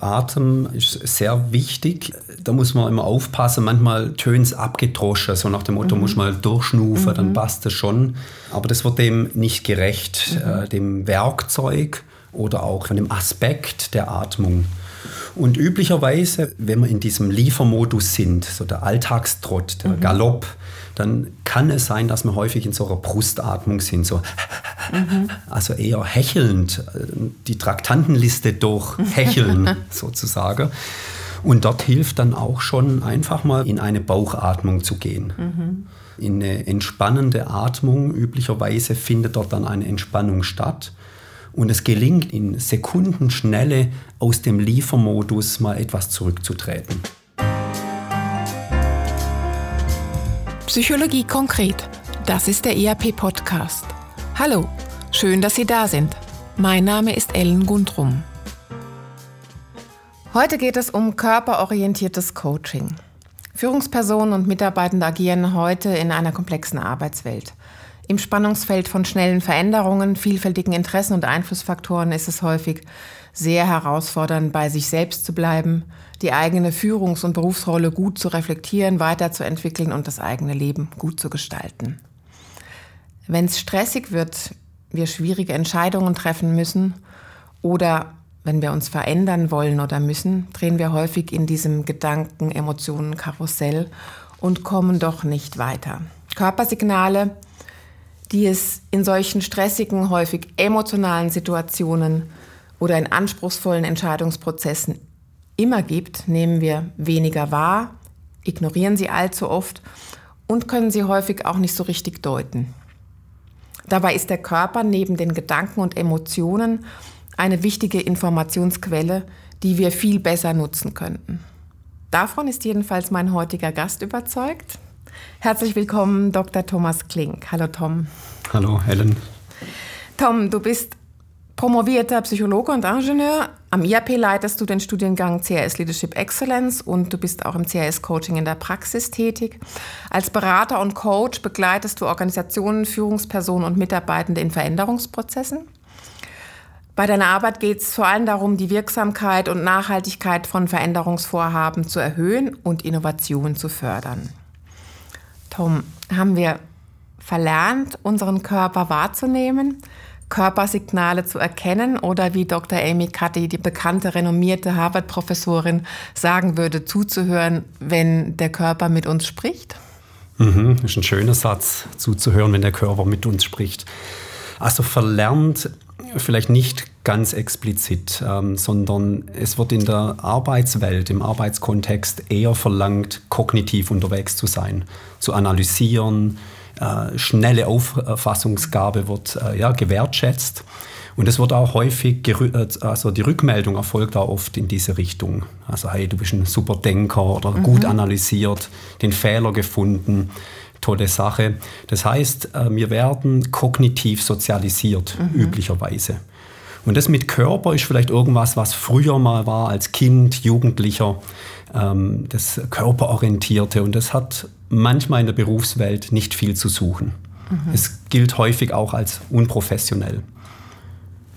Atem ist sehr wichtig. Da muss man immer aufpassen. Manchmal tönt es abgedroschen, so nach dem Motto, mhm. muss mal durchschnufen, mhm. dann passt das schon. Aber das wird dem nicht gerecht, mhm. äh, dem Werkzeug oder auch von dem Aspekt der Atmung. Und üblicherweise, wenn wir in diesem Liefermodus sind, so der Alltagstrott, der mhm. Galopp, dann kann es sein, dass wir häufig in so einer Brustatmung sind, so mhm. also eher hechelnd, die Traktantenliste durch hecheln sozusagen. Und dort hilft dann auch schon einfach mal in eine Bauchatmung zu gehen. Mhm. In eine entspannende Atmung, üblicherweise findet dort dann eine Entspannung statt. Und es gelingt in Sekundenschnelle aus dem Liefermodus mal etwas zurückzutreten. Psychologie konkret. Das ist der ERP-Podcast. Hallo, schön, dass Sie da sind. Mein Name ist Ellen Gundrum. Heute geht es um körperorientiertes Coaching. Führungspersonen und Mitarbeitende agieren heute in einer komplexen Arbeitswelt. Im Spannungsfeld von schnellen Veränderungen, vielfältigen Interessen und Einflussfaktoren ist es häufig sehr herausfordernd, bei sich selbst zu bleiben, die eigene Führungs- und Berufsrolle gut zu reflektieren, weiterzuentwickeln und das eigene Leben gut zu gestalten. Wenn es stressig wird, wir schwierige Entscheidungen treffen müssen oder wenn wir uns verändern wollen oder müssen, drehen wir häufig in diesem Gedanken-Emotionen-Karussell und kommen doch nicht weiter. Körpersignale, die es in solchen stressigen, häufig emotionalen Situationen oder in anspruchsvollen Entscheidungsprozessen immer gibt, nehmen wir weniger wahr, ignorieren sie allzu oft und können sie häufig auch nicht so richtig deuten. Dabei ist der Körper neben den Gedanken und Emotionen eine wichtige Informationsquelle, die wir viel besser nutzen könnten. Davon ist jedenfalls mein heutiger Gast überzeugt. Herzlich willkommen, Dr. Thomas Klink. Hallo Tom. Hallo Helen. Tom, du bist promovierter Psychologe und Ingenieur. Am IAP leitest du den Studiengang CRS Leadership Excellence und du bist auch im CRS Coaching in der Praxis tätig. Als Berater und Coach begleitest du Organisationen, Führungspersonen und Mitarbeitende in Veränderungsprozessen. Bei deiner Arbeit geht es vor allem darum, die Wirksamkeit und Nachhaltigkeit von Veränderungsvorhaben zu erhöhen und Innovationen zu fördern. Tom, haben wir verlernt, unseren Körper wahrzunehmen? Körpersignale zu erkennen oder wie Dr. Amy Cuddy, die bekannte, renommierte Harvard-Professorin, sagen würde, zuzuhören, wenn der Körper mit uns spricht? Mhm, ist ein schöner Satz, zuzuhören, wenn der Körper mit uns spricht. Also verlernt vielleicht nicht ganz explizit, ähm, sondern es wird in der Arbeitswelt, im Arbeitskontext eher verlangt, kognitiv unterwegs zu sein, zu analysieren, äh, schnelle Auffassungsgabe wird äh, ja, gewertschätzt. Und es wird auch häufig, äh, also die Rückmeldung erfolgt auch oft in diese Richtung. Also, hey, du bist ein super Denker oder mhm. gut analysiert, den Fehler gefunden, tolle Sache. Das heißt, wir werden kognitiv sozialisiert, mhm. üblicherweise. Und das mit Körper ist vielleicht irgendwas, was früher mal war als Kind, Jugendlicher, ähm, das Körperorientierte. Und das hat manchmal in der Berufswelt nicht viel zu suchen. Mhm. Es gilt häufig auch als unprofessionell.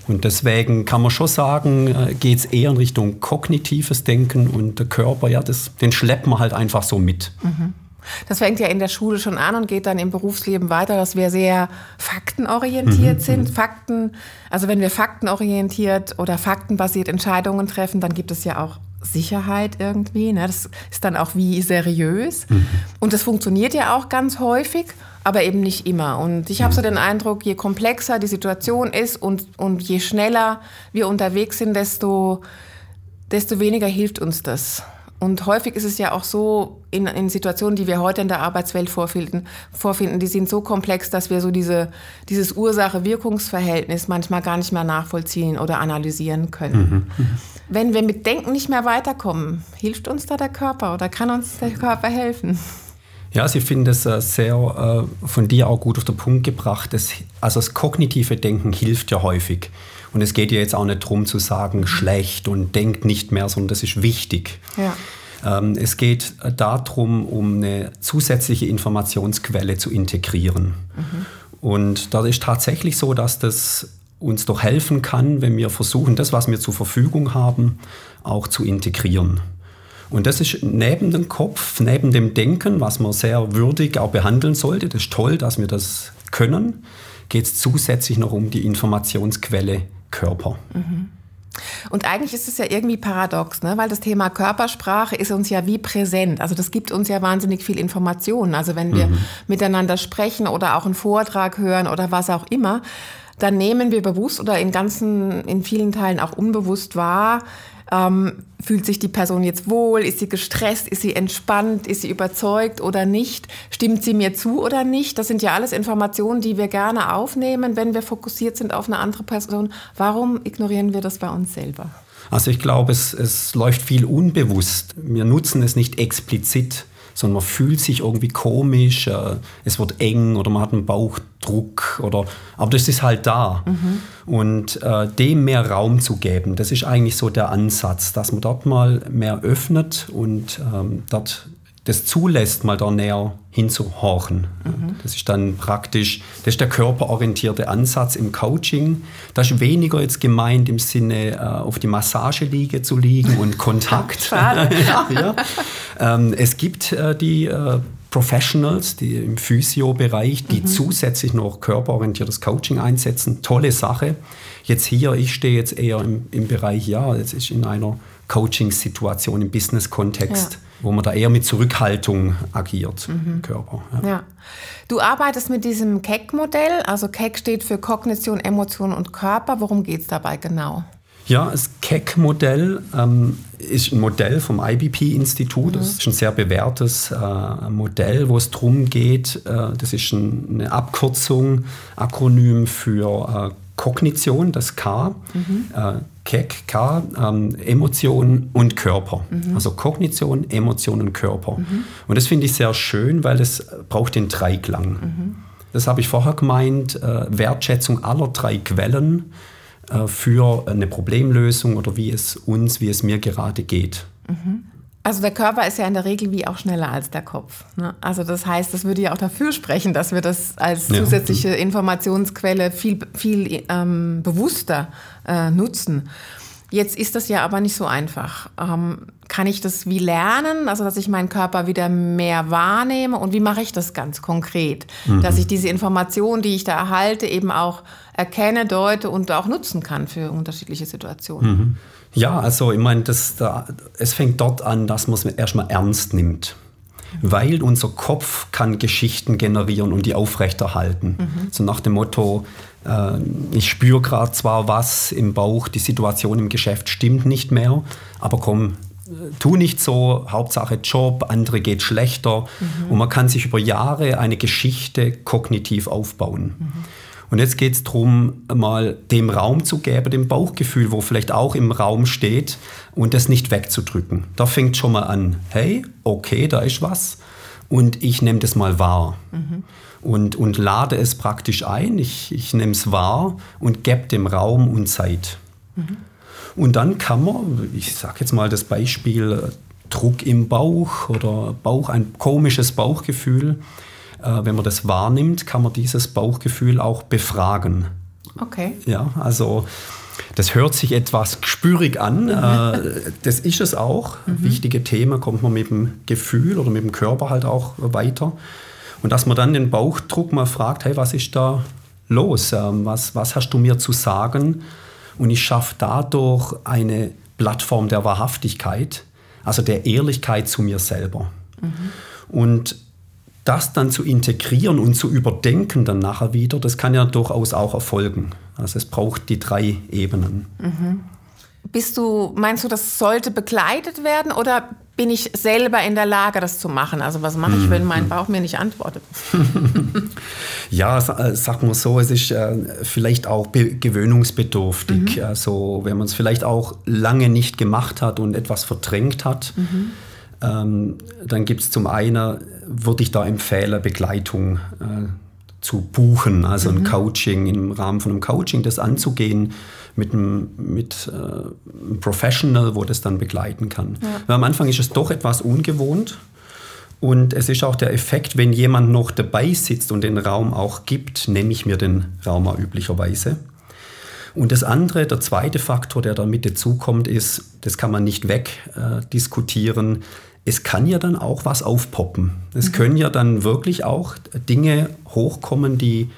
Und deswegen kann man schon sagen, äh, geht es eher in Richtung kognitives Denken und der Körper, ja, das, den schleppen wir halt einfach so mit. Mhm. Das fängt ja in der Schule schon an und geht dann im Berufsleben weiter, dass wir sehr faktenorientiert mhm. sind. Mhm. Fakten, also wenn wir faktenorientiert oder faktenbasiert Entscheidungen treffen, dann gibt es ja auch Sicherheit irgendwie. Ne? Das ist dann auch wie seriös. Mhm. Und das funktioniert ja auch ganz häufig, aber eben nicht immer. Und ich habe so den Eindruck, je komplexer die Situation ist und, und je schneller wir unterwegs sind, desto, desto weniger hilft uns das. Und häufig ist es ja auch so, in, in Situationen, die wir heute in der Arbeitswelt vorfinden, vorfinden, die sind so komplex, dass wir so diese, dieses Ursache-Wirkungsverhältnis manchmal gar nicht mehr nachvollziehen oder analysieren können. Mhm. Wenn wir mit Denken nicht mehr weiterkommen, hilft uns da der Körper oder kann uns der Körper helfen? Ja, Sie finden das äh, sehr äh, von dir auch gut auf den Punkt gebracht. Das, also das kognitive Denken hilft ja häufig. Und es geht ja jetzt auch nicht darum zu sagen, schlecht und denkt nicht mehr, sondern das ist wichtig. Ja. Ähm, es geht darum, um eine zusätzliche Informationsquelle zu integrieren. Mhm. Und da ist tatsächlich so, dass das uns doch helfen kann, wenn wir versuchen, das, was wir zur Verfügung haben, auch zu integrieren. Und das ist neben dem Kopf, neben dem Denken, was man sehr würdig auch behandeln sollte. Das ist toll, dass wir das können. Geht es zusätzlich noch um die Informationsquelle Körper. Mhm. Und eigentlich ist es ja irgendwie paradox, ne? weil das Thema Körpersprache ist uns ja wie präsent. Also das gibt uns ja wahnsinnig viel Informationen. Also wenn wir mhm. miteinander sprechen oder auch einen Vortrag hören oder was auch immer, dann nehmen wir bewusst oder in ganzen, in vielen Teilen auch unbewusst wahr, ähm, fühlt sich die Person jetzt wohl? Ist sie gestresst? Ist sie entspannt? Ist sie überzeugt oder nicht? Stimmt sie mir zu oder nicht? Das sind ja alles Informationen, die wir gerne aufnehmen, wenn wir fokussiert sind auf eine andere Person. Warum ignorieren wir das bei uns selber? Also ich glaube, es, es läuft viel unbewusst. Wir nutzen es nicht explizit sondern man fühlt sich irgendwie komisch, äh, es wird eng oder man hat einen Bauchdruck oder aber das ist halt da. Mhm. Und äh, dem mehr Raum zu geben, das ist eigentlich so der Ansatz, dass man dort mal mehr öffnet und ähm, dort das zulässt, mal da näher hinzuhorchen. Mhm. Das ist dann praktisch, das ist der körperorientierte Ansatz im Coaching. Das ist weniger jetzt gemeint im Sinne, äh, auf die Massageliege zu liegen und Kontakt. Schade. ja, ja. Ähm, es gibt äh, die äh, Professionals, die im Physio-Bereich, die mhm. zusätzlich noch körperorientiertes Coaching einsetzen. Tolle Sache. Jetzt hier, ich stehe jetzt eher im, im Bereich, ja, jetzt ist in einer Coaching-Situation, im Business-Kontext, ja. Wo man da eher mit Zurückhaltung agiert mhm. im Körper. Ja. ja. Du arbeitest mit diesem KEC-Modell, also KEC steht für Kognition, Emotion und Körper. Worum geht es dabei genau? Ja, das KEC-Modell ähm, ist ein Modell vom IBP-Institut. Mhm. Das ist ein sehr bewährtes äh, Modell, wo es darum geht, äh, das ist ein, eine Abkürzung, Akronym für äh, Kognition, das K, mhm. äh, KEK, K, ähm, Emotion und Körper. Mhm. Also Kognition, Emotion und Körper. Mhm. Und das finde ich sehr schön, weil es braucht den Dreiklang. Mhm. Das habe ich vorher gemeint, äh, Wertschätzung aller drei Quellen äh, für eine Problemlösung oder wie es uns, wie es mir gerade geht. Mhm. Also der Körper ist ja in der Regel wie auch schneller als der Kopf. Ne? Also das heißt, das würde ja auch dafür sprechen, dass wir das als zusätzliche ja. Informationsquelle viel, viel ähm, bewusster äh, nutzen. Jetzt ist das ja aber nicht so einfach. Ähm, kann ich das wie lernen, also dass ich meinen Körper wieder mehr wahrnehme und wie mache ich das ganz konkret? Mhm. Dass ich diese Informationen, die ich da erhalte, eben auch erkenne, deute und auch nutzen kann für unterschiedliche Situationen. Mhm. Ja, also ich meine, das, da, es fängt dort an, dass man es erstmal ernst nimmt. Weil unser Kopf kann Geschichten generieren und die aufrechterhalten. Mhm. So nach dem Motto, äh, ich spüre gerade zwar was im Bauch, die Situation im Geschäft stimmt nicht mehr, aber komm, tu nicht so, Hauptsache Job, andere geht schlechter. Mhm. Und man kann sich über Jahre eine Geschichte kognitiv aufbauen. Und jetzt geht es darum, mal dem Raum zu geben, dem Bauchgefühl, wo vielleicht auch im Raum steht, und das nicht wegzudrücken. Da fängt schon mal an, hey, okay, da ist was, und ich nehme das mal wahr. Mhm. Und, und lade es praktisch ein, ich, ich nehme es wahr und gebe dem Raum und Zeit. Mhm. Und dann kann man, ich sage jetzt mal das Beispiel Druck im Bauch oder Bauch, ein komisches Bauchgefühl, äh, wenn man das wahrnimmt, kann man dieses Bauchgefühl auch befragen. Okay. Ja, also das hört sich etwas spürig an. Äh, das ist es auch. Mhm. Wichtige Themen kommt man mit dem Gefühl oder mit dem Körper halt auch weiter. Und dass man dann den Bauchdruck mal fragt, hey, was ist da los? Ähm, was, was hast du mir zu sagen? Und ich schaffe dadurch eine Plattform der Wahrhaftigkeit, also der Ehrlichkeit zu mir selber. Mhm. Und das dann zu integrieren und zu überdenken dann nachher wieder, das kann ja durchaus auch erfolgen. Also es braucht die drei Ebenen. Mhm. Bist du, meinst du, das sollte begleitet werden oder bin ich selber in der Lage, das zu machen? Also was mache ich, wenn mein mhm. Bauch mir nicht antwortet? ja, äh, sag mal so, es ist äh, vielleicht auch gewöhnungsbedürftig. Mhm. Also wenn man es vielleicht auch lange nicht gemacht hat und etwas verdrängt hat. Mhm ähm, dann gibt es zum einen, würde ich da empfehlen, Begleitung äh, zu buchen, also mhm. ein Coaching, im Rahmen von einem Coaching das anzugehen mit einem, mit, äh, einem Professional, wo das dann begleiten kann. Ja. Weil am Anfang ist es doch etwas ungewohnt. Und es ist auch der Effekt, wenn jemand noch dabei sitzt und den Raum auch gibt, nehme ich mir den Raum auch üblicherweise. Und das andere, der zweite Faktor, der da mit dazukommt, ist, das kann man nicht wegdiskutieren, äh, es kann ja dann auch was aufpoppen. Es mhm. können ja dann wirklich auch Dinge hochkommen, die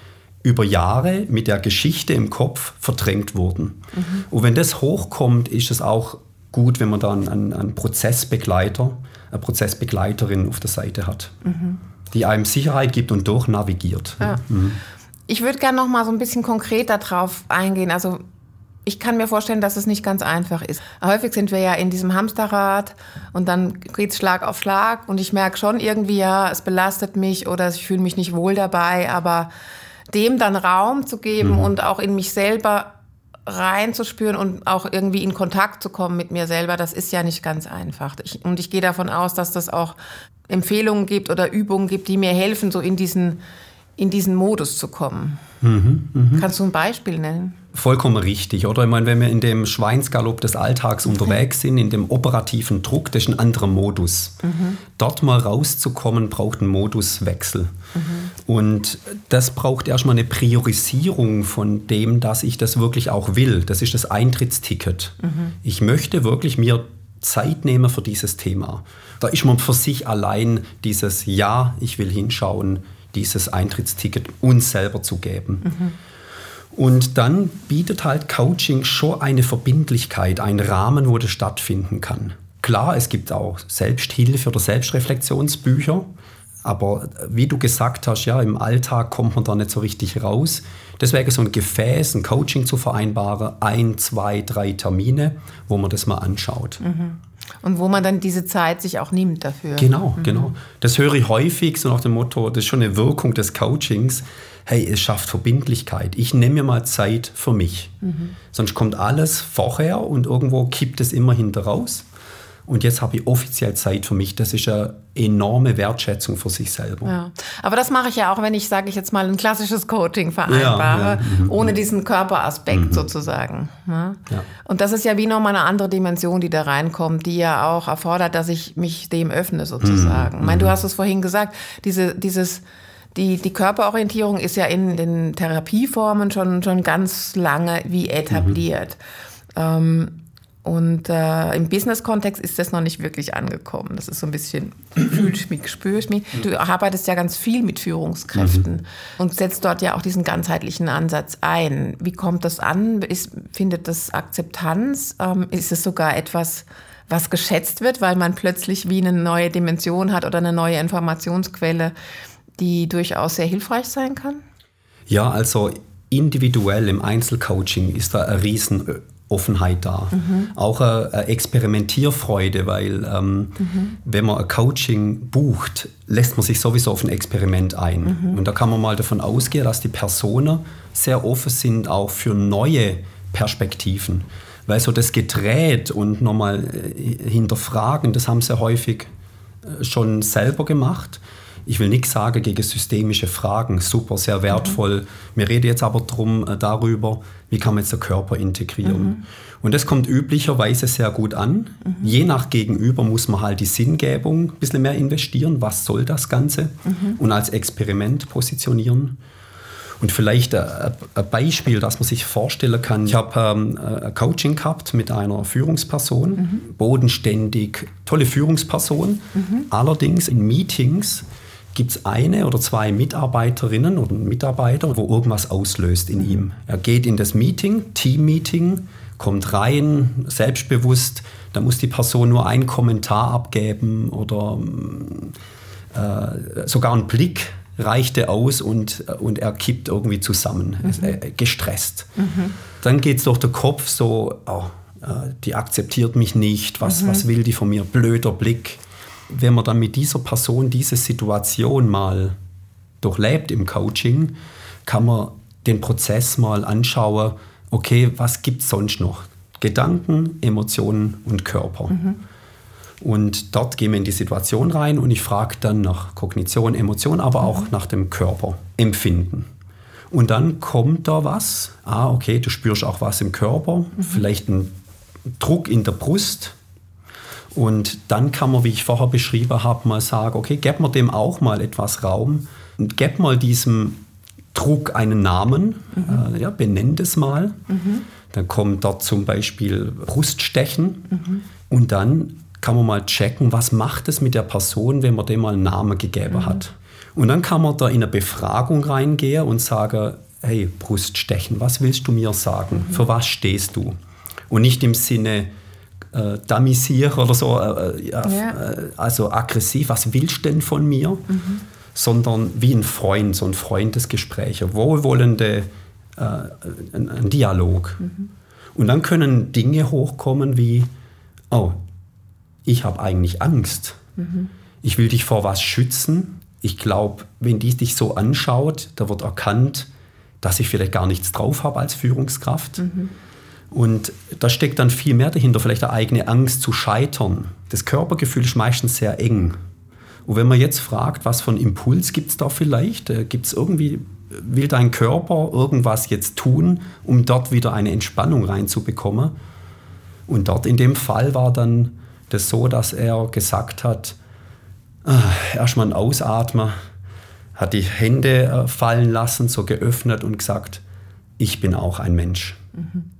über Jahre mit der Geschichte im Kopf verdrängt wurden. Mhm. Und wenn das hochkommt, ist es auch gut, wenn man dann einen, einen Prozessbegleiter, eine Prozessbegleiterin auf der Seite hat, mhm. die einem Sicherheit gibt und durchnavigiert. Ja. Mhm. Ich würde gerne noch mal so ein bisschen konkreter drauf eingehen. Also ich kann mir vorstellen, dass es nicht ganz einfach ist. Häufig sind wir ja in diesem Hamsterrad und dann geht es Schlag auf Schlag und ich merke schon irgendwie, ja, es belastet mich oder ich fühle mich nicht wohl dabei, aber dem dann Raum zu geben mhm. und auch in mich selber reinzuspüren und auch irgendwie in Kontakt zu kommen mit mir selber, das ist ja nicht ganz einfach. Ich, und ich gehe davon aus, dass das auch Empfehlungen gibt oder Übungen gibt, die mir helfen, so in diesen, in diesen Modus zu kommen. Mhm, mh. Kannst du ein Beispiel nennen? Vollkommen richtig, oder? Ich meine, wenn wir in dem Schweinsgalopp des Alltags unterwegs sind, in dem operativen Druck, das ist ein anderer Modus. Mhm. Dort mal rauszukommen, braucht einen Moduswechsel. Mhm. Und das braucht erstmal eine Priorisierung von dem, dass ich das wirklich auch will. Das ist das Eintrittsticket. Mhm. Ich möchte wirklich mir Zeit nehmen für dieses Thema. Da ist man für sich allein dieses Ja, ich will hinschauen, dieses Eintrittsticket uns selber zu geben. Und dann bietet halt Coaching schon eine Verbindlichkeit, einen Rahmen, wo das stattfinden kann. Klar, es gibt auch Selbsthilfe oder Selbstreflexionsbücher, aber wie du gesagt hast, ja, im Alltag kommt man da nicht so richtig raus. Deswegen so ein Gefäß, ein Coaching zu vereinbaren, ein, zwei, drei Termine, wo man das mal anschaut. Mhm. Und wo man dann diese Zeit sich auch nimmt dafür. Genau, mhm. genau. Das höre ich häufig so nach dem Motto, das ist schon eine Wirkung des Coachings. Hey, es schafft Verbindlichkeit. Ich nehme mir mal Zeit für mich. Mhm. Sonst kommt alles vorher und irgendwo kippt es immer hinter raus. Und jetzt habe ich offiziell Zeit für mich. Das ist eine enorme Wertschätzung für sich selber. Ja. Aber das mache ich ja auch, wenn ich, sage ich jetzt mal, ein klassisches Coaching vereinbare, ja, ja. Mhm. ohne diesen Körperaspekt mhm. sozusagen. Ne? Und das ist ja wie nochmal eine andere Dimension, die da reinkommt, die ja auch erfordert, dass ich mich dem öffne sozusagen. Mhm. Ich meine, du mhm. hast es vorhin gesagt, diese, dieses die, die Körperorientierung ist ja in den Therapieformen schon, schon ganz lange wie etabliert. Mhm. Ähm, und äh, im Business-Kontext ist das noch nicht wirklich angekommen. Das ist so ein bisschen, spürst mich. Du arbeitest ja ganz viel mit Führungskräften mhm. und setzt dort ja auch diesen ganzheitlichen Ansatz ein. Wie kommt das an? Ist, findet das Akzeptanz? Ähm, ist es sogar etwas, was geschätzt wird, weil man plötzlich wie eine neue Dimension hat oder eine neue Informationsquelle, die durchaus sehr hilfreich sein kann? Ja, also individuell im Einzelcoaching ist da ein riesen Offenheit da. Mhm. Auch eine, Experimentierfreude, weil ähm, mhm. wenn man ein Coaching bucht, lässt man sich sowieso auf ein Experiment ein. Mhm. Und da kann man mal davon ausgehen, dass die Personen sehr offen sind auch für neue Perspektiven. Weil so das Gedreht und nochmal äh, hinterfragen, das haben sie häufig äh, schon selber gemacht ich will nichts sagen gegen systemische Fragen, super, sehr wertvoll. Mhm. Wir reden jetzt aber drum, äh, darüber, wie kann man jetzt den Körper integrieren. Mhm. Und das kommt üblicherweise sehr gut an. Mhm. Je nach Gegenüber muss man halt die Sinngebung ein bisschen mehr investieren. Was soll das Ganze? Mhm. Und als Experiment positionieren. Und vielleicht ein, Beispiel, das man sich vorstellen kann. Ich habe ähm, ein Coaching gehabt mit einer Führungsperson, mhm. bodenständig, tolle Führungsperson. Mhm. Allerdings in Meetings gibt es eine oder zwei Mitarbeiterinnen oder Mitarbeiter, wo irgendwas auslöst in ihm. Er geht in das Meeting, Team-Meeting, kommt rein, selbstbewusst, da muss die Person nur einen Kommentar abgeben oder äh, sogar ein Blick reichte aus und, und er kippt irgendwie zusammen, mhm. äh, gestresst. Mhm. Dann geht es durch den Kopf so, oh, äh, die akzeptiert mich nicht, was, mhm. was will die von mir, blöder Blick wenn man dann mit dieser Person diese Situation mal durchlebt im Coaching, kann man den Prozess mal anschauen, okay, was gibt es sonst noch? Gedanken, Emotionen und Körper. Mhm. Und dort gehen wir in die Situation rein und ich frage dann nach Kognition, Emotion, aber mhm. auch nach dem Körperempfinden. Und dann kommt da was. Ah, okay, du spürst auch was im Körper, mhm. vielleicht ein Druck in der Brust, und dann kann man, wie ich vorher beschrieben habe, mal sagen, okay, gib mir dem auch mal etwas Raum und gib mal diesem Druck einen Namen, mhm. äh, ja, benennt es mal. Mhm. Dann kommt dort zum Beispiel Bruststechen mhm. und dann kann man mal checken, was macht es mit der Person, wenn man dem mal einen Namen gegeben mhm. hat. Und dann kann man da in eine Befragung reingehen und sagen, hey, Bruststechen, was willst du mir sagen? Mhm. Für was stehst du? Und nicht im Sinne äh, damisieren oder so, äh, äh ja, ja. Äh, also aggressiv, was willst du denn von mir? Mhm. Sondern wie ein Freund, so ein Freundesgespräch, ein wohlwollende, äh, ein, ein, Dialog. Mhm. Und dann können Dinge hochkommen wie, oh, ich habe eigentlich Angst. Mhm. Ich will dich vor was schützen. Ich glaube, wenn die dich so anschaut, da wird erkannt, dass ich vielleicht gar nichts drauf habe als Führungskraft. Mhm. Und da steckt dann viel mehr dahinter, vielleicht eine eigene Angst zu scheitern. Das Körpergefühl ist meistens sehr eng. Und wenn man jetzt fragt, was für einen Impuls gibt es da vielleicht, äh, gibt es irgendwie, will dein Körper irgendwas jetzt tun, um dort wieder eine Entspannung reinzubekommen? Und dort in dem Fall war dann das so, dass er gesagt hat, äh, erstmal ein Ausatmen, hat die Hände äh, fallen lassen, so geöffnet und gesagt, ich bin auch ein Mensch. Mhm.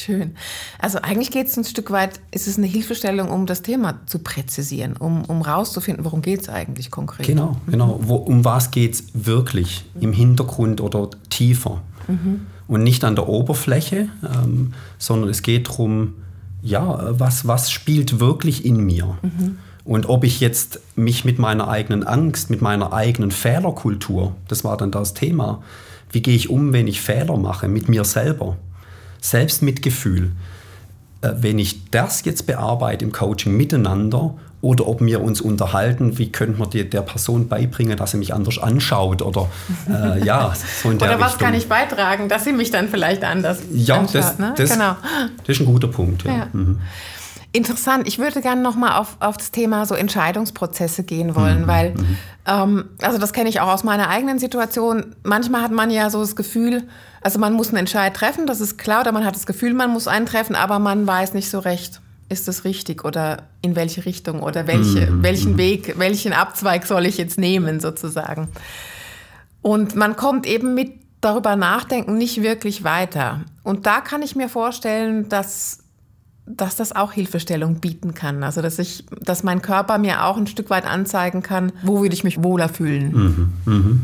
Schön. Also eigentlich geht es ein Stück weit, ist es eine Hilfestellung, um das Thema zu präzisieren, um, um rauszufinden, worum geht es eigentlich konkret. Genau, genau. Wo, um was geht es wirklich im Hintergrund oder tiefer. Mhm. Und nicht an der Oberfläche, ähm, sondern es geht darum, ja, was, was spielt wirklich in mir? Mhm. Und ob ich jetzt mich mit meiner eigenen Angst, mit meiner eigenen Fehlerkultur, das war dann das Thema, wie gehe ich um, wenn ich Fehler mache, mit mir selber? Selbstmitgefühl. Äh, wenn ich das jetzt bearbeite im Coaching miteinander oder ob wir uns unterhalten, wie könnte man der Person beibringen, dass sie mich anders anschaut oder äh, ja, so in der Oder was Richtung. kann ich beitragen, dass sie mich dann vielleicht anders ja, anschaut. Das, ne? das, genau. das ist ein guter Punkt. Ja. ja. Mhm. Interessant. Ich würde gerne noch mal auf, auf das Thema so Entscheidungsprozesse gehen wollen, mhm. weil, mhm. ähm, also das kenne ich auch aus meiner eigenen Situation. Manchmal hat man ja so das Gefühl, also man muss einen Entscheid treffen, das ist klar, oder man hat das Gefühl, man muss einen treffen, aber man weiß nicht so recht, ist das richtig oder in welche Richtung oder welche, mhm. welchen mhm. Weg, welchen Abzweig soll ich jetzt nehmen sozusagen. Und man kommt eben mit darüber nachdenken nicht wirklich weiter. Und da kann ich mir vorstellen, dass dass das auch Hilfestellung bieten kann. Also dass ich, dass mein Körper mir auch ein Stück weit anzeigen kann, wo würde ich mich wohler fühlen. Mhm, mh.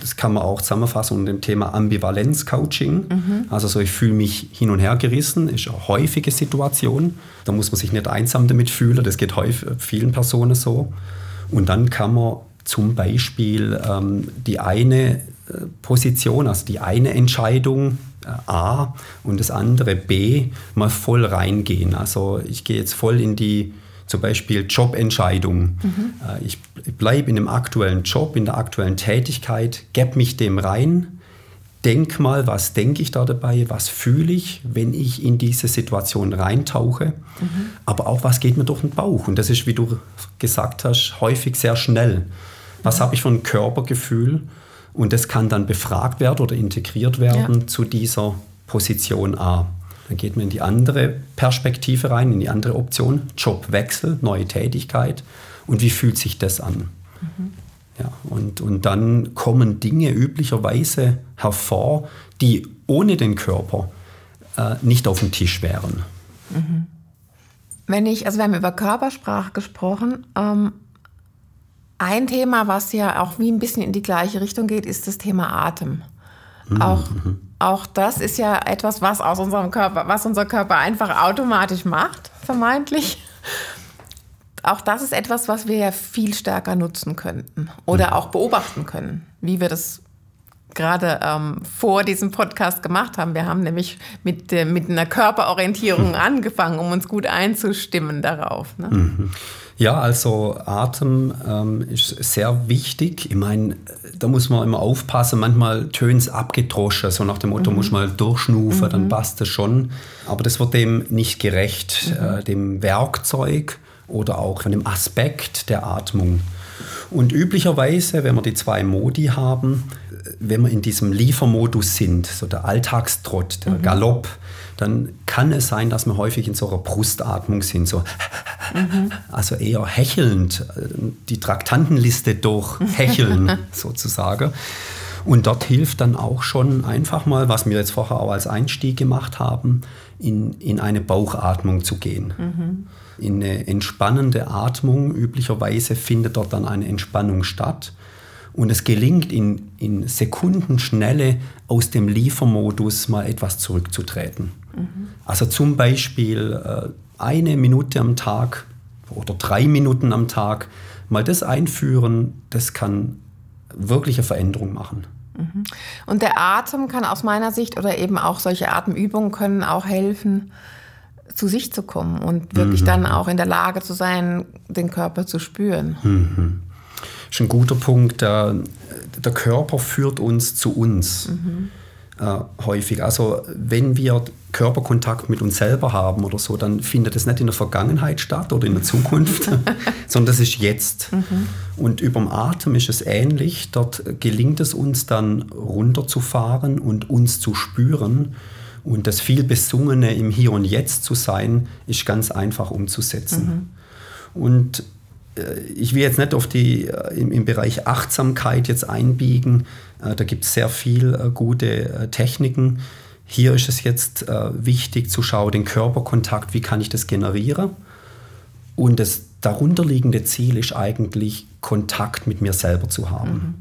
Das kann man auch zusammenfassen unter dem Thema Ambivalenz-Coaching. Mhm. Also so, ich fühle mich hin und her gerissen, ist eine häufige Situation. Da muss man sich nicht einsam damit fühlen, das geht häufig vielen Personen so. Und dann kann man zum Beispiel ähm, die eine äh, Position, also die eine Entscheidung A und das andere B mal voll reingehen. Also ich gehe jetzt voll in die zum Beispiel Jobentscheidung. Mhm. Äh, ich bleibe in dem aktuellen Job, in der aktuellen Tätigkeit, gebe mich dem rein, denk mal, was denke ich da dabei, was fühle ich, wenn ich in diese Situation reintauche, mhm. aber auch, was geht mir durch den Bauch. Und das ist, wie du gesagt hast, häufig sehr schnell. Was mhm. habe ich für ein Körpergefühl? Und das kann dann befragt werden oder integriert werden ja. zu dieser Position A. Dann geht man in die andere Perspektive rein, in die andere Option, Jobwechsel, neue Tätigkeit. Und wie fühlt sich das an? Mhm. Ja, und, und dann kommen Dinge üblicherweise hervor, die ohne den Körper äh, nicht auf dem Tisch wären. Mhm. Wenn ich, also wir haben über Körpersprache gesprochen, ähm, ein Thema, was ja auch wie ein bisschen in die gleiche Richtung geht, ist das Thema Atem. Mhm. Auch, auch das ist ja etwas, was aus unserem Körper, was unser Körper einfach automatisch macht, vermeintlich. Auch das ist etwas, was wir ja viel stärker nutzen könnten oder mhm. auch beobachten können, wie wir das gerade ähm, vor diesem Podcast gemacht haben. Wir haben nämlich mit, äh, mit einer Körperorientierung angefangen, um uns gut einzustimmen darauf. Ne? Mhm. Ja, also Atem ähm, ist sehr wichtig. Ich meine, da muss man immer aufpassen. Manchmal tönt es abgedroschen, so nach dem Motto, mhm. muss mal durchschnufen, mhm. dann passt das schon. Aber das wird dem nicht gerecht, mhm. äh, dem Werkzeug oder auch von dem Aspekt der Atmung. Und üblicherweise, wenn wir die zwei Modi haben, wenn wir in diesem Liefermodus sind, so der Alltagstrott, der mhm. Galopp, dann kann es sein, dass wir häufig in so einer Brustatmung sind, so mhm. also eher hechelnd, die Traktantenliste durchhecheln sozusagen. Und dort hilft dann auch schon einfach mal, was wir jetzt vorher auch als Einstieg gemacht haben, in, in eine Bauchatmung zu gehen. Mhm. In eine entspannende Atmung. Üblicherweise findet dort dann eine Entspannung statt. Und es gelingt in, in Sekundenschnelle aus dem Liefermodus mal etwas zurückzutreten. Mhm. Also zum Beispiel äh, eine Minute am Tag oder drei Minuten am Tag mal das einführen, das kann wirkliche Veränderung machen. Mhm. Und der Atem kann aus meiner Sicht oder eben auch solche Atemübungen können auch helfen, zu sich zu kommen und wirklich mhm. dann auch in der Lage zu sein, den Körper zu spüren. Mhm. Das ist ein guter Punkt. Der, der Körper führt uns zu uns. Mhm äh, häufig. Also wenn wir Körperkontakt mit uns selber haben oder so, dann findet es nicht in der Vergangenheit statt oder in der Zukunft, sondern das ist jetzt. Mhm. Und über dem Atem ist es ähnlich. Dort gelingt es uns dann runterzufahren und uns zu spüren. Und das viel Besungene im Hier und Jetzt zu sein, ist ganz einfach umzusetzen. Mhm. Und ich will jetzt nicht auf die, äh, im, im Bereich Achtsamkeit jetzt einbiegen. Äh, da gibt es sehr viel gute Techniken. Hier ist es jetzt wichtig zu schauen, den Körperkontakt, wie kann ich das generieren? Und das darunterliegende Ziel ist eigentlich, Kontakt mit mir selber zu haben. Mhm.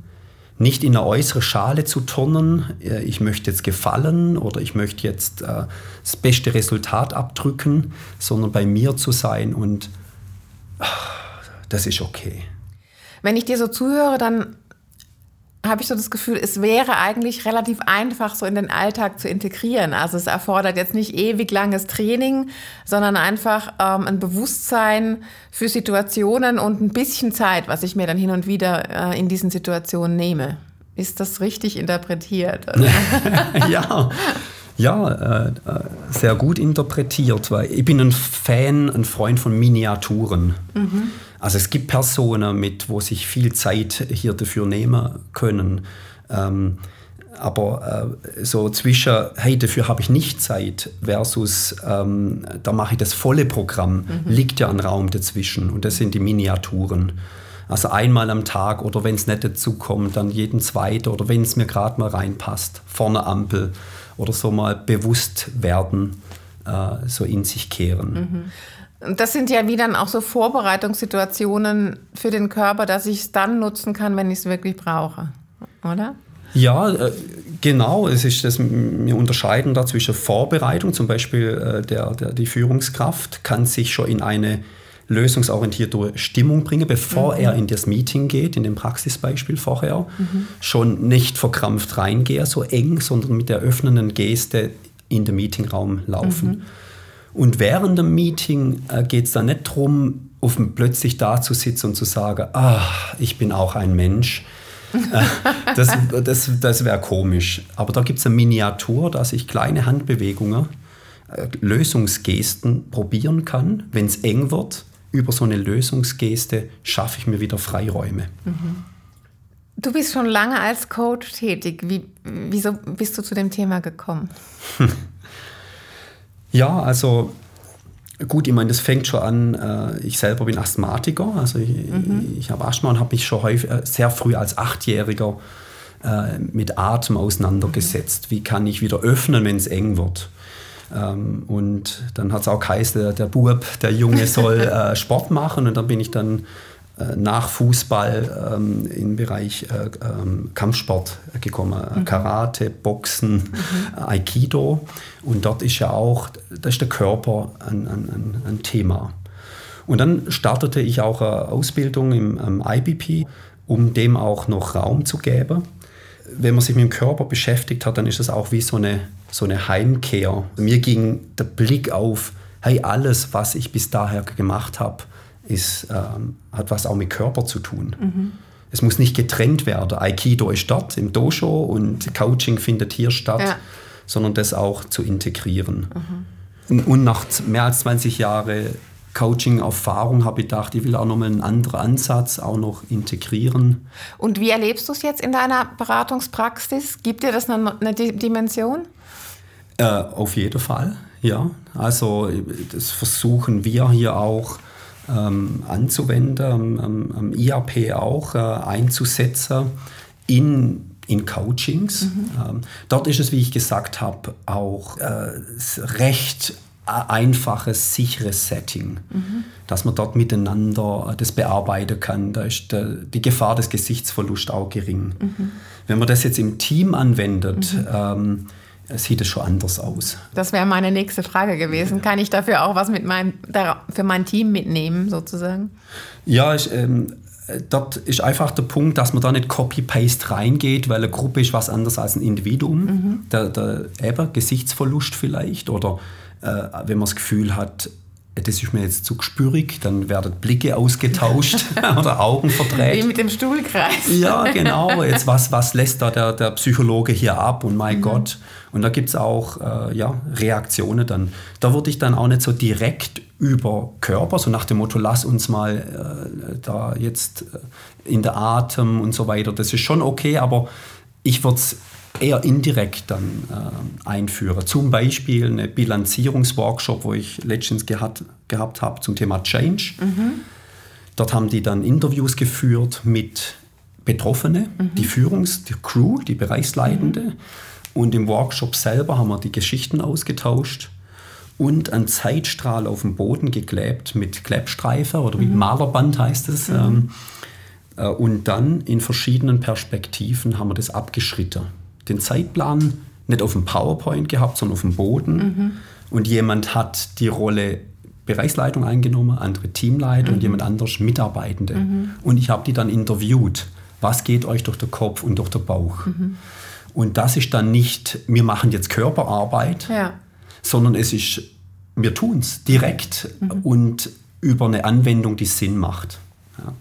Nicht in eine äußere Schale zu turnen, ich möchte jetzt gefallen oder ich möchte jetzt das beste Resultat abdrücken, sondern bei mir zu sein und das ist okay. Wenn ich dir so zuhöre, dann habe ich so das Gefühl, es wäre eigentlich relativ einfach, so in den Alltag zu integrieren. Also es erfordert jetzt nicht ewig langes Training, sondern einfach ähm, ein Bewusstsein für Situationen und ein bisschen Zeit, was ich mir dann hin und wieder äh, in diesen Situationen nehme. Ist das richtig interpretiert? ja. Ja, äh, äh, sehr gut interpretiert, weil ich bin ein Fan, ein Freund von Miniaturen. Mhm. Also es gibt Personen, mit, wo sich viel Zeit hier dafür nehmen können. Ähm, aber äh, so zwischen, hey, dafür habe ich nicht Zeit versus, ähm, da mache ich das volle Programm, mhm. liegt ja ein Raum dazwischen und das sind die Miniaturen. Also einmal am Tag oder wenn es nicht dazu kommt, dann jeden zweiten oder wenn es mir gerade mal reinpasst, vorne Ampel oder so mal bewusst werden, äh, so in sich kehren. Mhm. Das sind ja wie dann auch so Vorbereitungssituationen für den Körper, dass ich es dann nutzen kann, wenn ich es wirklich brauche, oder? Ja, äh, genau. Es ist das, wir unterscheiden da zwischen Vorbereitung, zum Beispiel äh, der, der, die Führungskraft kann sich schon in eine lösungsorientierte Stimmung bringen, bevor mhm. er in das Meeting geht, in dem Praxisbeispiel vorher, mhm. schon nicht verkrampft reingehe, so eng, sondern mit der öffnenden Geste in den Meetingraum laufen. Mhm. Und während dem Meeting äh, geht es dann nicht darum, auf, plötzlich da zu sitzen und zu sagen, ah, ich bin auch ein Mensch. Äh, das das, das wäre komisch. Aber da gibt es eine Miniatur, dass ich kleine Handbewegungen, äh, Lösungsgesten probieren kann, wenn es eng wird. Über so eine Lösungsgeste schaffe ich mir wieder Freiräume. Mhm. Du bist schon lange als Coach tätig. Wie, wieso bist du zu dem Thema gekommen? Ja, also gut, ich meine, das fängt schon an, äh, ich selber bin Asthmatiker, also ich, mhm. ich habe Asthma und habe mich schon häufig, äh, sehr früh als Achtjähriger äh, mit Atem auseinandergesetzt. Wie kann ich wieder öffnen, wenn es eng wird? Ähm, und dann hat es auch geheißen, der, der Bub, der Junge soll Sport machen und dann bin ich dann nach Fußball ähm, im Bereich äh, ähm, Kampfsport gekommen. Mhm. Karate, Boxen, mhm. Aikido. Und dort ist ja auch, da ist der Körper ein, ein, ein Thema. Und dann startete ich auch eine Ausbildung im, im IBP, um dem auch noch Raum zu geben. Wenn man sich mit dem Körper beschäftigt hat, dann ist das auch wie so eine, so eine Heimkehr. Mir ging der Blick auf, hey, alles, was ich bis daher gemacht habe, ist, ähm, hat was auch mit Körper zu tun. Mhm. Es muss nicht getrennt werden. Aikido ist dort im Dojo und Coaching findet hier statt, ja. sondern das auch zu integrieren. Mhm. Und nach mehr als 20 Jahren Coaching-Erfahrung habe ich gedacht, ich will auch noch mal einen anderen Ansatz auch noch integrieren. Und wie erlebst du es jetzt in deiner Beratungspraxis? Gibt dir das eine, eine Dimension? Äh, auf jeden Fall, ja. Also das versuchen wir hier auch ähm, anzuwenden, am, am, IAP auch äh, einzusetzen in, in Coachings. Mhm. Ähm, dort ist es, wie ich gesagt habe, auch äh, recht einfaches, sicheres Setting, mhm. dass man dort miteinander das bearbeiten kann. Da ist der, die Gefahr des Gesichtsverlusts auch gering. Mhm. Wenn man das jetzt im Team anwendet, mhm. ähm, sieht es schon anders aus. Das wäre meine nächste Frage gewesen. Kann ich dafür auch was mit meinem, für mein Team mitnehmen, sozusagen? Ja, ich, ähm, dort ist einfach der Punkt, dass man da nicht Copy-Paste reingeht, weil eine Gruppe ist was anderes als ein Individuum. Mhm. Der, der eben Gesichtsverlust vielleicht oder äh, wenn man das Gefühl hat, das ist mir jetzt zu gespürig, dann werden Blicke ausgetauscht oder Augen verdreht. Wie mit dem Stuhlkreis. ja, genau. Jetzt was, was lässt da der, der Psychologe hier ab und mein mhm. Gott. Und da gibt es auch äh, ja, Reaktionen dann. Da würde ich dann auch nicht so direkt über Körper, so nach dem Motto, lass uns mal äh, da jetzt äh, in der Atem und so weiter. Das ist schon okay, aber ich würde es eher indirekt dann äh, einführen. Zum Beispiel eine Bilanzierungsworkshop, wo ich letztens gehabt, gehabt habe zum Thema Change. Mhm. Dort haben die dann Interviews geführt mit Betroffenen, mhm. die Führungs-, die Crew, die Bereichsleitende. Mhm. Und im Workshop selber haben wir die Geschichten ausgetauscht und einen Zeitstrahl auf dem Boden geklebt mit Klebstreifen oder mit mhm. Malerband heißt es. Mhm. Ähm, äh, und dann in verschiedenen Perspektiven haben wir das abgeschritten den Zeitplan nicht auf dem PowerPoint gehabt, sondern auf dem Boden. Mhm. Und jemand hat die Rolle Bereichsleitung eingenommen, andere Teamleiter mhm. und jemand anders Mitarbeitende. Mhm. Und ich habe die dann interviewt. Was geht euch durch den Kopf und durch den Bauch? Mhm. Und das ist dann nicht, wir machen jetzt Körperarbeit, ja. sondern es ist, wir tun es direkt mhm. und über eine Anwendung, die Sinn macht. Ja.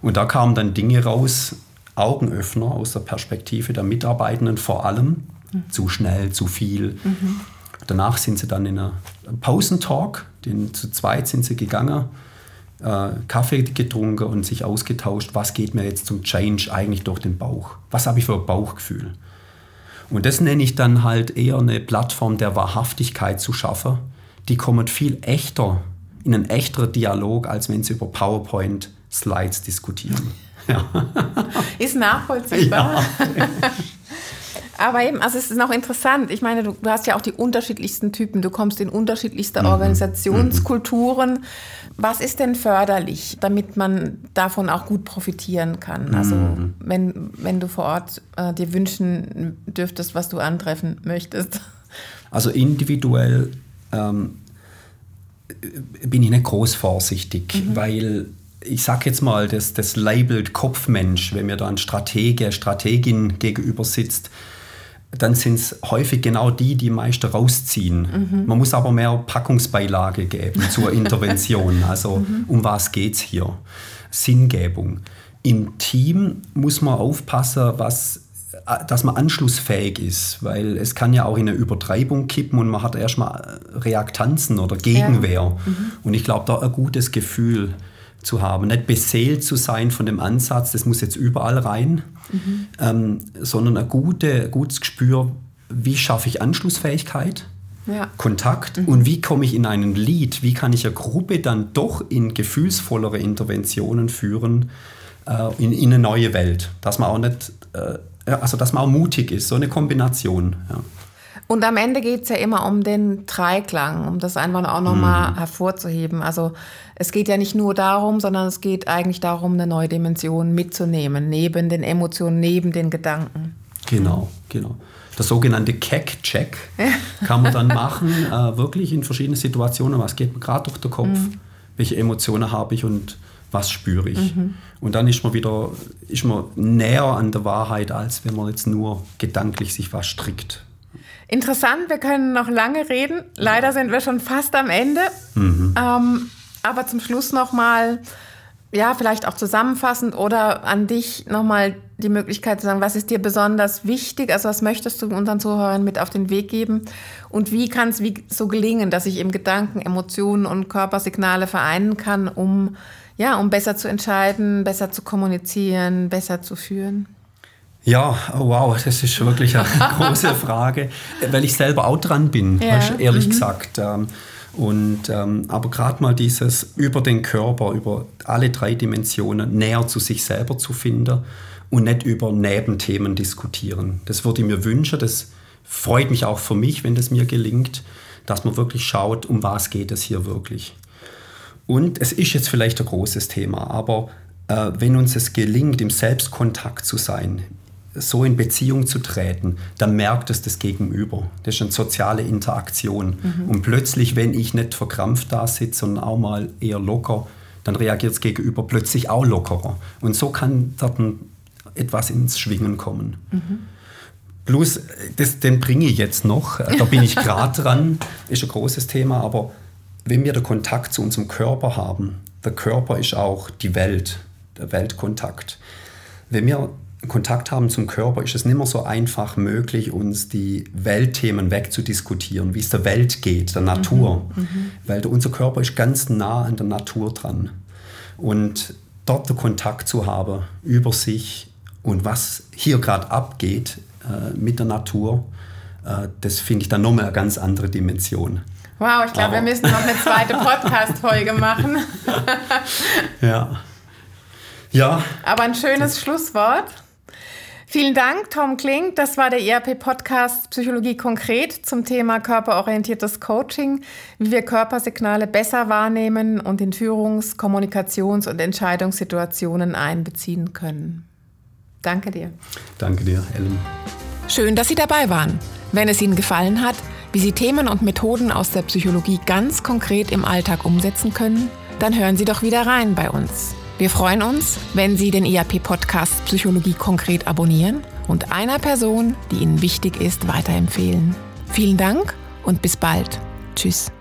Und da kamen dann Dinge raus, Augenöffner aus der Perspektive der Mitarbeitenden vor allem. Mhm. Zu schnell, zu viel. Mhm. Danach sind sie dann in einer Pausentalk, den, zu zweit sind sie gegangen, äh, Kaffee getrunken und sich ausgetauscht, was geht mir jetzt zum Change eigentlich durch den Bauch? Was habe ich für ein Bauchgefühl? Und das nenne ich dann halt eher eine Plattform der Wahrhaftigkeit zu schaffen. Die kommen viel echter, in einen echteren Dialog, als wenn sie über PowerPoint-Slides diskutieren. Ja. Ist nachvollziehbar. Ja. Aber eben, also es ist noch interessant. Ich meine, du, du, hast ja auch die unterschiedlichsten Typen. Du kommst in unterschiedlichste mhm. Organisationskulturen. Was ist denn förderlich, damit man davon auch gut profitieren kann? Also mhm. wenn, wenn du vor Ort äh, dir wünschen dürftest, was du antreffen möchtest. Also individuell ähm, bin ich nicht groß vorsichtig, mhm. weil ich sage jetzt mal, das, das labelt Kopfmensch, wenn mir da ein Stratege, Strategin gegenüber sitzt, dann sind es häufig genau die, die meist rausziehen. Mhm. Man muss aber mehr Packungsbeilage geben zur Intervention. Also mhm. um was geht es hier? Sinngebung. Im Team muss man aufpassen, was, dass man anschlussfähig ist, weil es kann ja auch in eine Übertreibung kippen und man hat erstmal Reaktanzen oder Gegenwehr. Ja. Mhm. Und ich glaube, da ein gutes Gefühl zu haben. Nicht beseelt zu sein von dem Ansatz, das muss jetzt überall rein, mhm. ähm, sondern ein gute, gutes Gespür, wie schaffe ich Anschlussfähigkeit, ja. Kontakt mhm. und wie komme ich in einen Lead, wie kann ich eine Gruppe dann doch in gefühlsvollere Interventionen führen äh, in, in, eine neue Welt, dass man auch nicht, äh, also dass man auch mutig ist, so eine Kombination. Ja. Und am Ende geht es ja immer um den Dreiklang, um das einfach auch nochmal mhm. hervorzuheben. Also es geht ja nicht nur darum, sondern es geht eigentlich darum, eine neue Dimension mitzunehmen, neben den Emotionen, neben den Gedanken. Genau, genau. Der sogenannte Keck-Check kann man dann machen, äh, wirklich in verschiedenen Situationen. Was geht mir gerade durch den Kopf? Mhm. Welche Emotionen habe ich und was spüre ich? Mhm. Und dann ist man wieder ist man näher an der Wahrheit, als wenn man jetzt nur gedanklich sich was strickt. Interessant, wir können noch lange reden. Leider sind wir schon fast am Ende. Mhm. Ähm, aber zum Schluss nochmal, ja, vielleicht auch zusammenfassend oder an dich nochmal die Möglichkeit zu sagen, was ist dir besonders wichtig? Also was möchtest du unseren Zuhörern mit auf den Weg geben? Und wie kann es so gelingen, dass ich im Gedanken, Emotionen und Körpersignale vereinen kann, um, ja, um besser zu entscheiden, besser zu kommunizieren, besser zu führen? Ja, oh wow, das ist wirklich eine große Frage, weil ich selber auch dran bin, ja. ehrlich mhm. gesagt. Ähm, Und, ähm, aber gerade mal dieses über den Körper, über alle drei Dimensionen näher zu sich selber zu finden und nicht über Nebenthemen diskutieren. Das würde ich mir wünschen. Das freut mich auch für mich, wenn das mir gelingt, dass man wirklich schaut, um was geht es hier wirklich. Und es ist jetzt vielleicht ein großes Thema, aber äh, wenn uns es gelingt, im Selbstkontakt zu sein, so in Beziehung zu treten, dann merkt es das Gegenüber. Das ist eine soziale Interaktion. Mhm. Und plötzlich, wenn ich nicht verkrampft da sitze, sondern auch mal eher locker, dann reagiert das Gegenüber plötzlich auch lockerer. Und so kann dort etwas ins Schwingen kommen. Mhm. Plus, das, den bringe ich jetzt noch, da bin ich gerade dran, ist ein großes Thema, aber wenn wir den Kontakt zu unserem Körper haben, der Körper ist auch die Welt, der Weltkontakt. Wenn wir Kontakt haben zum Körper, ist es nicht mehr so einfach möglich, uns die Weltthemen wegzudiskutieren, wie es der Welt geht, der Natur. Mhm, mhm. Weil unser Körper ist ganz nah an der Natur dran. Und dort den Kontakt zu haben über sich und was hier gerade abgeht äh, mit der Natur, äh, das finde ich dann nochmal eine ganz andere Dimension. Wow, ich glaube, wir müssen noch eine zweite Podcast-Folge machen. ja. Ja. Aber ein schönes Schlusswort. Vielen Dank, Tom Kling. Das war der ERP-Podcast Psychologie konkret zum Thema körperorientiertes Coaching, wie wir Körpersignale besser wahrnehmen und in Führungs-, Kommunikations- und Entscheidungssituationen einbeziehen können. Danke dir. Danke dir, Ellen. Schön, dass Sie dabei waren. Wenn es Ihnen gefallen hat, wie Sie Themen und Methoden aus der Psychologie ganz konkret im Alltag umsetzen können, dann hören Sie doch wieder rein bei uns. Wir freuen uns, wenn Sie den ERP-Podcast Psychologie konkret abonnieren und einer Person, die Ihnen wichtig ist, weiterempfehlen. Vielen Dank und bis bald. Tschüss.